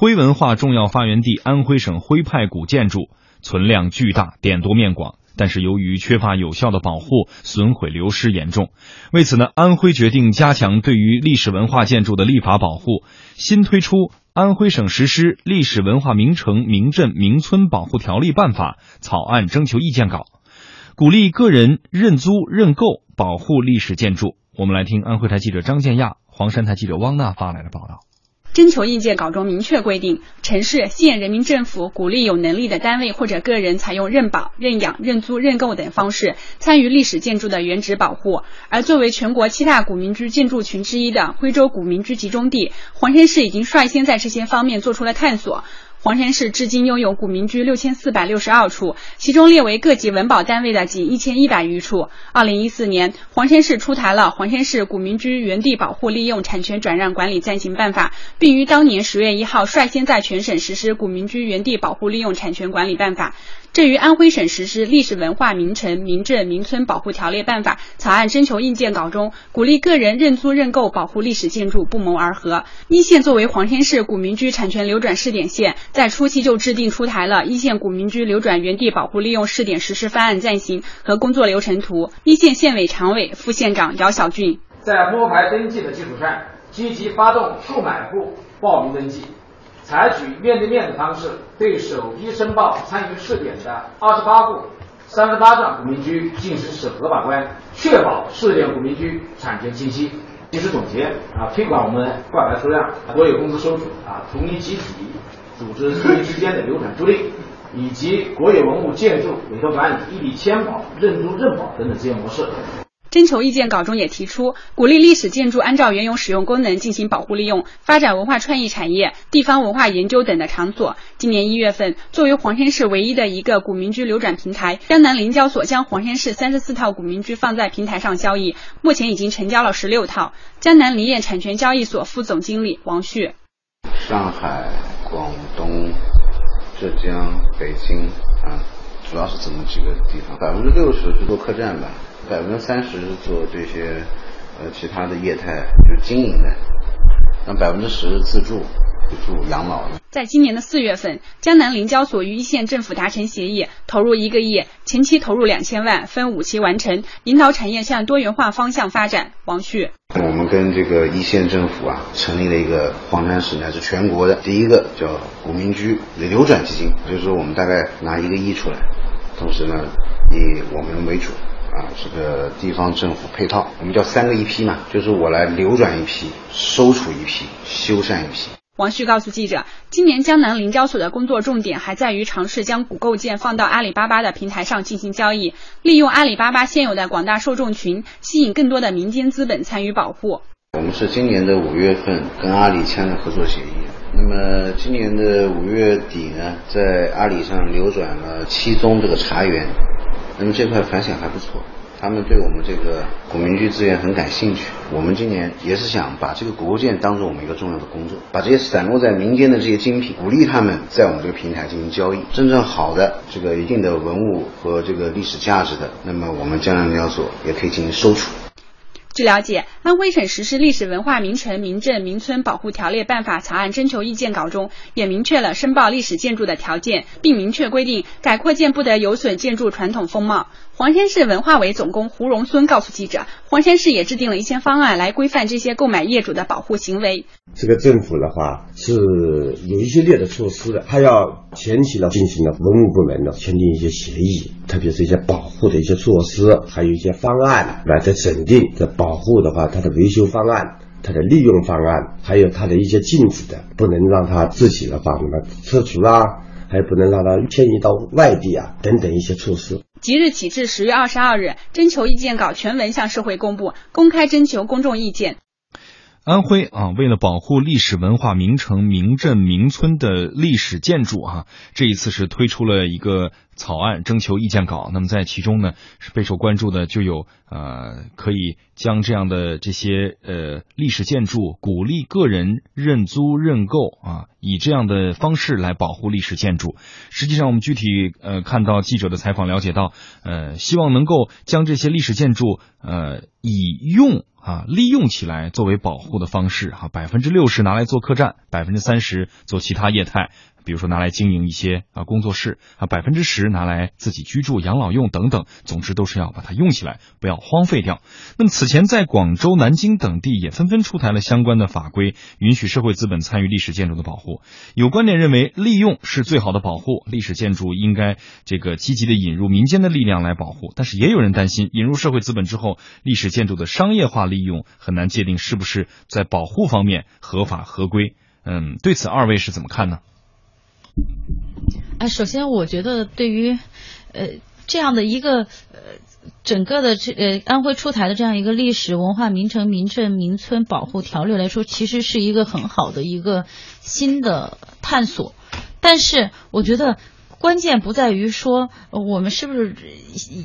徽文化重要发源地安徽省徽派古建筑存量巨大，点多面广。但是由于缺乏有效的保护，损毁流失严重。为此呢，安徽决定加强对于历史文化建筑的立法保护，新推出《安徽省实施历史文化名城、名镇、名村保护条例办法》草案征求意见稿，鼓励个人认租认购保护历史建筑。我们来听安徽台记者张建亚、黄山台记者汪娜发来的报道。征求意见稿中明确规定，城市、县人民政府鼓励有能力的单位或者个人采用认保、认养、认租、认购等方式参与历史建筑的原址保护。而作为全国七大古民居建筑群之一的徽州古民居集中地，黄山市已经率先在这些方面做出了探索。黄山市至今拥有古民居六千四百六十二处，其中列为各级文保单位的仅一千一百余处。二零一四年，黄山市出台了《黄山市古民居原地保护利用产权转让管理暂行办法》，并于当年十月一号率先在全省实施《古民居原地保护利用产权管理办法》。这与安徽省实施《历史文化名城、名镇、名村保护条例办法》草案征求意见稿中鼓励个人认租认购保护历史建筑不谋而合。一线作为黄山市古民居产权流转试点县，在初期就制定出台了一线古民居流转原地保护利用试点实施方案暂行和工作流程图。一线县委常委、副县长姚小俊在摸排登记的基础上，积极发动购买户报名登记。采取面对面的方式，对首批申报参与试点的二十八户三十八幢古民居进行审核把关，确保试点古民居产权清晰。及时总结啊，推广我们挂牌出让、国有公司收储啊、统一集体组织租赁之间的流转租赁，以及国有文物建筑委托管理、一笔签保、认租认保等等这些模式。征求意见稿中也提出，鼓励历史建筑按照原有使用功能进行保护利用，发展文化创意产业、地方文化研究等的场所。今年一月份，作为黄山市唯一的一个古民居流转平台，江南林交所将黄山市三十四套古民居放在平台上交易，目前已经成交了十六套。江南林业产权交易所副总经理王旭：上海、广东、浙江、北京啊，主要是这么几个地方，百分之六十是做客栈吧。百分之三十做这些呃其他的业态，就是经营的，那百分之十自住，住养老的。在今年的四月份，江南林交所与一线政府达成协议，投入一个亿，前期投入两千万，分五期完成，引导产业向多元化方向发展。王旭，我们跟这个一线政府啊，成立了一个黄山市乃至全国的第一个叫古民居流转基金，就是说我们大概拿一个亿出来，同时呢以我们为主。啊，这个地方政府配套，我们叫三个一批嘛，就是我来流转一批，收储一批，修缮一批。王旭告诉记者，今年江南林交所的工作重点还在于尝试将古构件放到阿里巴巴的平台上进行交易，利用阿里巴巴现有的广大受众群，吸引更多的民间资本参与保护。我们是今年的五月份跟阿里签了合作协议，那么今年的五月底呢，在阿里上流转了七宗这个茶园。那么这块反响还不错，他们对我们这个古民居资源很感兴趣。我们今年也是想把这个古物件当做我们一个重要的工作，把这些散落在民间的这些精品，鼓励他们在我们这个平台进行交易。真正好的这个一定的文物和这个历史价值的，那么我们江南交所也可以进行收储。据了解，安徽省实施《历史文化名城、名镇、名村保护条例办法》草案征求意见稿中，也明确了申报历史建筑的条件，并明确规定改扩建不得有损建筑传统风貌。黄山市文化委总工胡荣孙告诉记者，黄山市也制定了一些方案来规范这些购买业主的保护行为。这个政府的话是有一系列的措施的，他要前期呢进行了文物部门呢签订一些协议，特别是一些保护的一些措施，还有一些方案来在审定在保护的话，它的维修方案、它的利用方案，还有它的一些禁止的，不能让它自己的话什么撤除啊，还不能让它迁移到外地啊等等一些措施。即日起至十月二十二日，征求意见稿全文向社会公布，公开征求公众意见。安徽啊，为了保护历史文化名城、名镇、名村的历史建筑啊，这一次是推出了一个草案征求意见稿。那么在其中呢，是备受关注的就有呃，可以将这样的这些呃历史建筑鼓励个人认租认购啊，以这样的方式来保护历史建筑。实际上，我们具体呃看到记者的采访了解到，呃，希望能够将这些历史建筑呃以用。啊，利用起来作为保护的方式哈，百分之六十拿来做客栈，百分之三十做其他业态。比如说拿来经营一些啊工作室啊，百分之十拿来自己居住、养老用等等，总之都是要把它用起来，不要荒废掉。那么此前在广州、南京等地也纷纷出台了相关的法规，允许社会资本参与历史建筑的保护。有观点认为，利用是最好的保护，历史建筑应该这个积极的引入民间的力量来保护。但是也有人担心，引入社会资本之后，历史建筑的商业化利用很难界定是不是在保护方面合法合规。嗯，对此二位是怎么看呢？哎，首先我觉得对于，呃，这样的一个呃，整个的这呃安徽出台的这样一个历史文化名城、名镇、名村保护条例来说，其实是一个很好的一个新的探索。但是我觉得关键不在于说我们是不是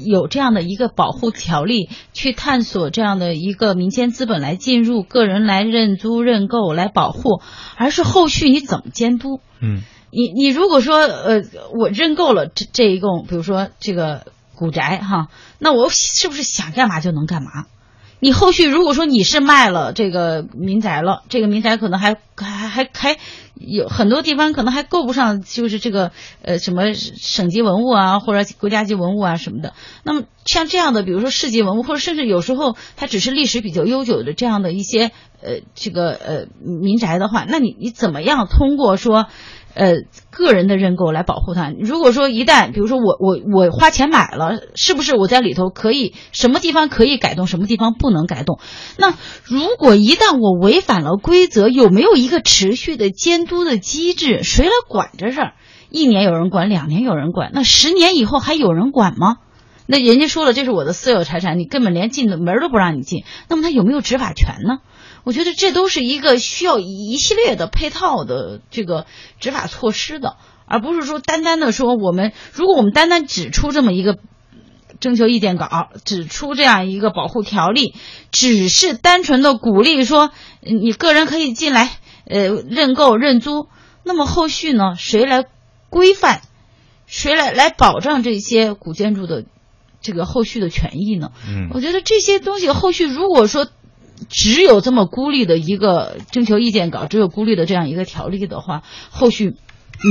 有这样的一个保护条例去探索这样的一个民间资本来进入、个人来认租认购来保护，而是后续你怎么监督？嗯。你你如果说呃我认购了这这一栋，比如说这个古宅哈，那我是不是想干嘛就能干嘛？你后续如果说你是卖了这个民宅了，这个民宅可能还还还还有很多地方可能还够不上，就是这个呃什么省级文物啊或者国家级文物啊什么的。那么像这样的，比如说市级文物，或者甚至有时候它只是历史比较悠久的这样的一些呃这个呃民宅的话，那你你怎么样通过说？呃，个人的认购来保护它。如果说一旦，比如说我我我花钱买了，是不是我在里头可以什么地方可以改动，什么地方不能改动？那如果一旦我违反了规则，有没有一个持续的监督的机制？谁来管这事儿？一年有人管，两年有人管，那十年以后还有人管吗？那人家说了，这是我的私有财产，你根本连进的门都不让你进，那么他有没有执法权呢？我觉得这都是一个需要一系列的配套的这个执法措施的，而不是说单单的说我们，如果我们单单只出这么一个征求意见稿，只出这样一个保护条例，只是单纯的鼓励说你个人可以进来呃认购认租，那么后续呢，谁来规范，谁来来保障这些古建筑的这个后续的权益呢？嗯，我觉得这些东西后续如果说。只有这么孤立的一个征求意见稿，只有孤立的这样一个条例的话，后续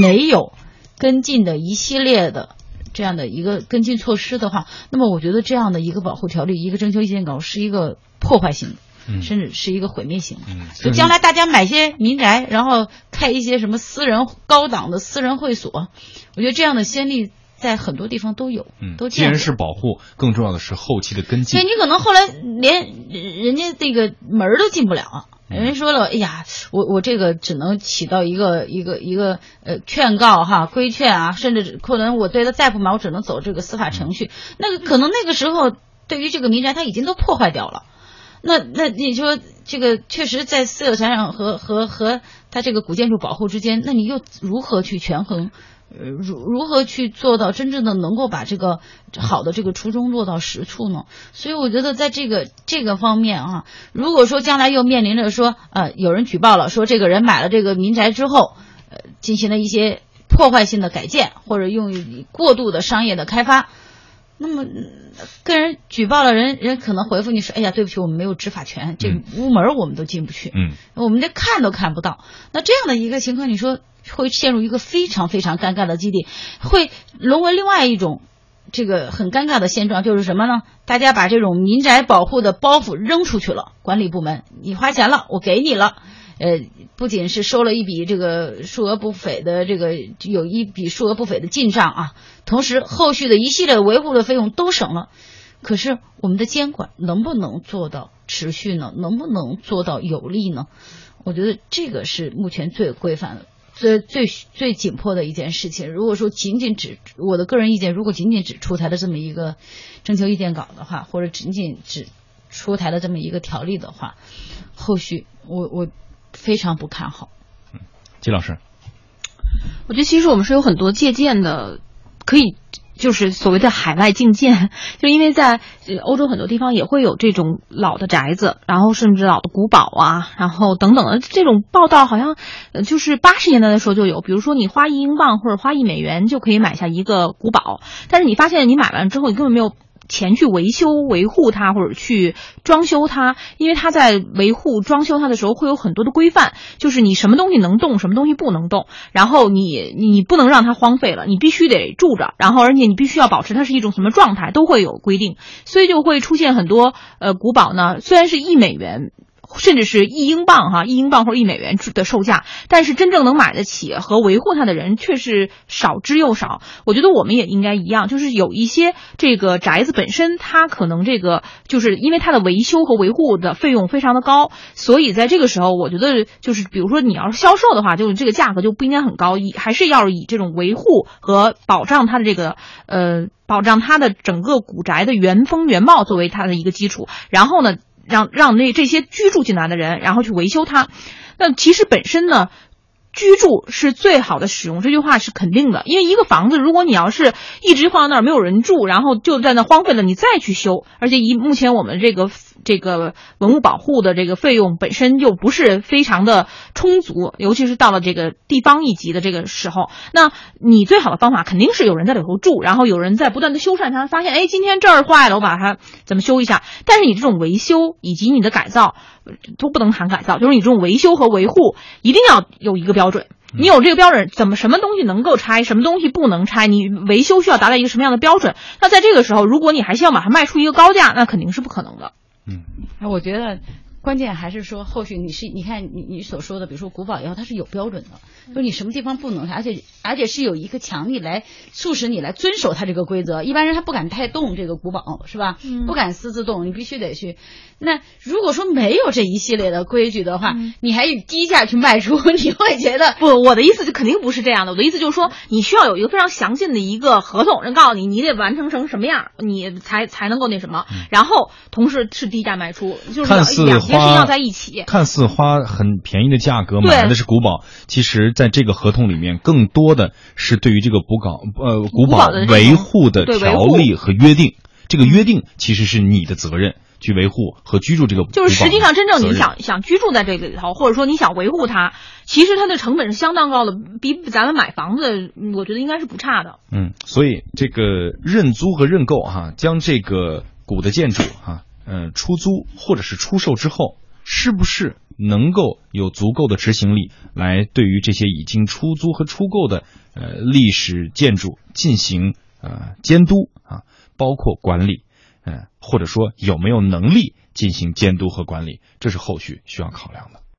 没有跟进的一系列的这样的一个跟进措施的话，那么我觉得这样的一个保护条例，一个征求意见稿是一个破坏性的，甚至是一个毁灭性的。就将来大家买些民宅，然后开一些什么私人高档的私人会所，我觉得这样的先例。在很多地方都有，嗯，都既然是保护，更重要的是后期的跟进。对，你可能后来连人家那个门都进不了，人家说了，哎呀，我我这个只能起到一个一个一个呃劝告哈，规劝啊，甚至可能我对他再不满，我只能走这个司法程序。那个可能那个时候对于这个民宅，他已经都破坏掉了。那那你说这个确实在私有财产和和和他这个古建筑保护之间，那你又如何去权衡？呃，如如何去做到真正的能够把这个好的这个初衷落到实处呢？所以我觉得在这个这个方面啊，如果说将来又面临着说，呃，有人举报了，说这个人买了这个民宅之后，呃，进行了一些破坏性的改建，或者用于过度的商业的开发，那么跟人举报了，人人可能回复你说，哎呀，对不起，我们没有执法权，这屋门我们都进不去，嗯，我们连看都看不到。那这样的一个情况，你说？会陷入一个非常非常尴尬的基地，会沦为另外一种这个很尴尬的现状，就是什么呢？大家把这种民宅保护的包袱扔出去了，管理部门，你花钱了，我给你了，呃，不仅是收了一笔这个数额不菲的这个有一笔数额不菲的进账啊，同时后续的一系列维护的费用都省了，可是我们的监管能不能做到持续呢？能不能做到有力呢？我觉得这个是目前最规范的。最最最紧迫的一件事情，如果说仅仅只我的个人意见，如果仅仅只出台了这么一个征求意见稿的话，或者仅仅只出台了这么一个条例的话，后续我我非常不看好。嗯季老师，我觉得其实我们是有很多借鉴的，可以就是所谓的海外境建，就因为在欧洲很多地方也会有这种老的宅子，然后甚至老的古堡啊，然后等等的这种报道，好像就是八十年代的时候就有，比如说你花一英镑或者花一美元就可以买下一个古堡，但是你发现你买完之后你根本没有。前去维修维护它，或者去装修它，因为它在维护装修它的时候会有很多的规范，就是你什么东西能动，什么东西不能动，然后你你不能让它荒废了，你必须得住着，然后而且你必须要保持它是一种什么状态，都会有规定，所以就会出现很多呃古堡呢，虽然是一美元。甚至是一英镑哈，一英镑或者一美元的售价，但是真正能买得起和维护它的人却是少之又少。我觉得我们也应该一样，就是有一些这个宅子本身，它可能这个就是因为它的维修和维护的费用非常的高，所以在这个时候，我觉得就是比如说你要是销售的话，就是这个价格就不应该很高，以还是要以这种维护和保障它的这个呃保障它的整个古宅的原风原貌作为它的一个基础，然后呢。让让那这些居住进来的人，然后去维修它。那其实本身呢，居住是最好的使用，这句话是肯定的。因为一个房子，如果你要是一直放在那儿没有人住，然后就在那荒废了，你再去修，而且以目前我们这个。这个文物保护的这个费用本身又不是非常的充足，尤其是到了这个地方一级的这个时候，那你最好的方法肯定是有人在里头住，然后有人在不断的修缮它，发现哎今天这儿坏了，我把它怎么修一下。但是你这种维修以及你的改造都不能谈改造，就是你这种维修和维护一定要有一个标准。你有这个标准，怎么什么东西能够拆，什么东西不能拆？你维修需要达到一个什么样的标准？那在这个时候，如果你还希望把它卖出一个高价，那肯定是不可能的。嗯，我觉得关键还是说，后续你是你看你你所说的，比如说古堡以后它是有标准的，就你什么地方不能，而且而且是有一个强力来促使你来遵守它这个规则。一般人他不敢太动这个古堡，是吧？嗯，不敢私自动，你必须得去。那如果说没有这一系列的规矩的话，你还以低价去卖出，你会觉得不？我的意思就肯定不是这样的。我的意思就是说，你需要有一个非常详尽的一个合同，人告诉你你得完成成什么样，你才才能够那什么。然后同时是低价卖出，就是两件事情要在一起。看似花很便宜的价格买的是古堡，其实在这个合同里面，更多的是对于这个古堡呃古堡维护的条例和约定。这个约定其实是你的责任。去维护和居住这个，就是实际上真正你想想居住在这个里头，或者说你想维护它，其实它的成本是相当高的，比咱们买房子，我觉得应该是不差的。嗯，所以这个认租和认购哈，将这个古的建筑哈，嗯，出租或者是出售之后，是不是能够有足够的执行力来对于这些已经出租和出购的呃历史建筑进行呃监督啊，包括管理。嗯，或者说有没有能力进行监督和管理，这是后续需要考量的。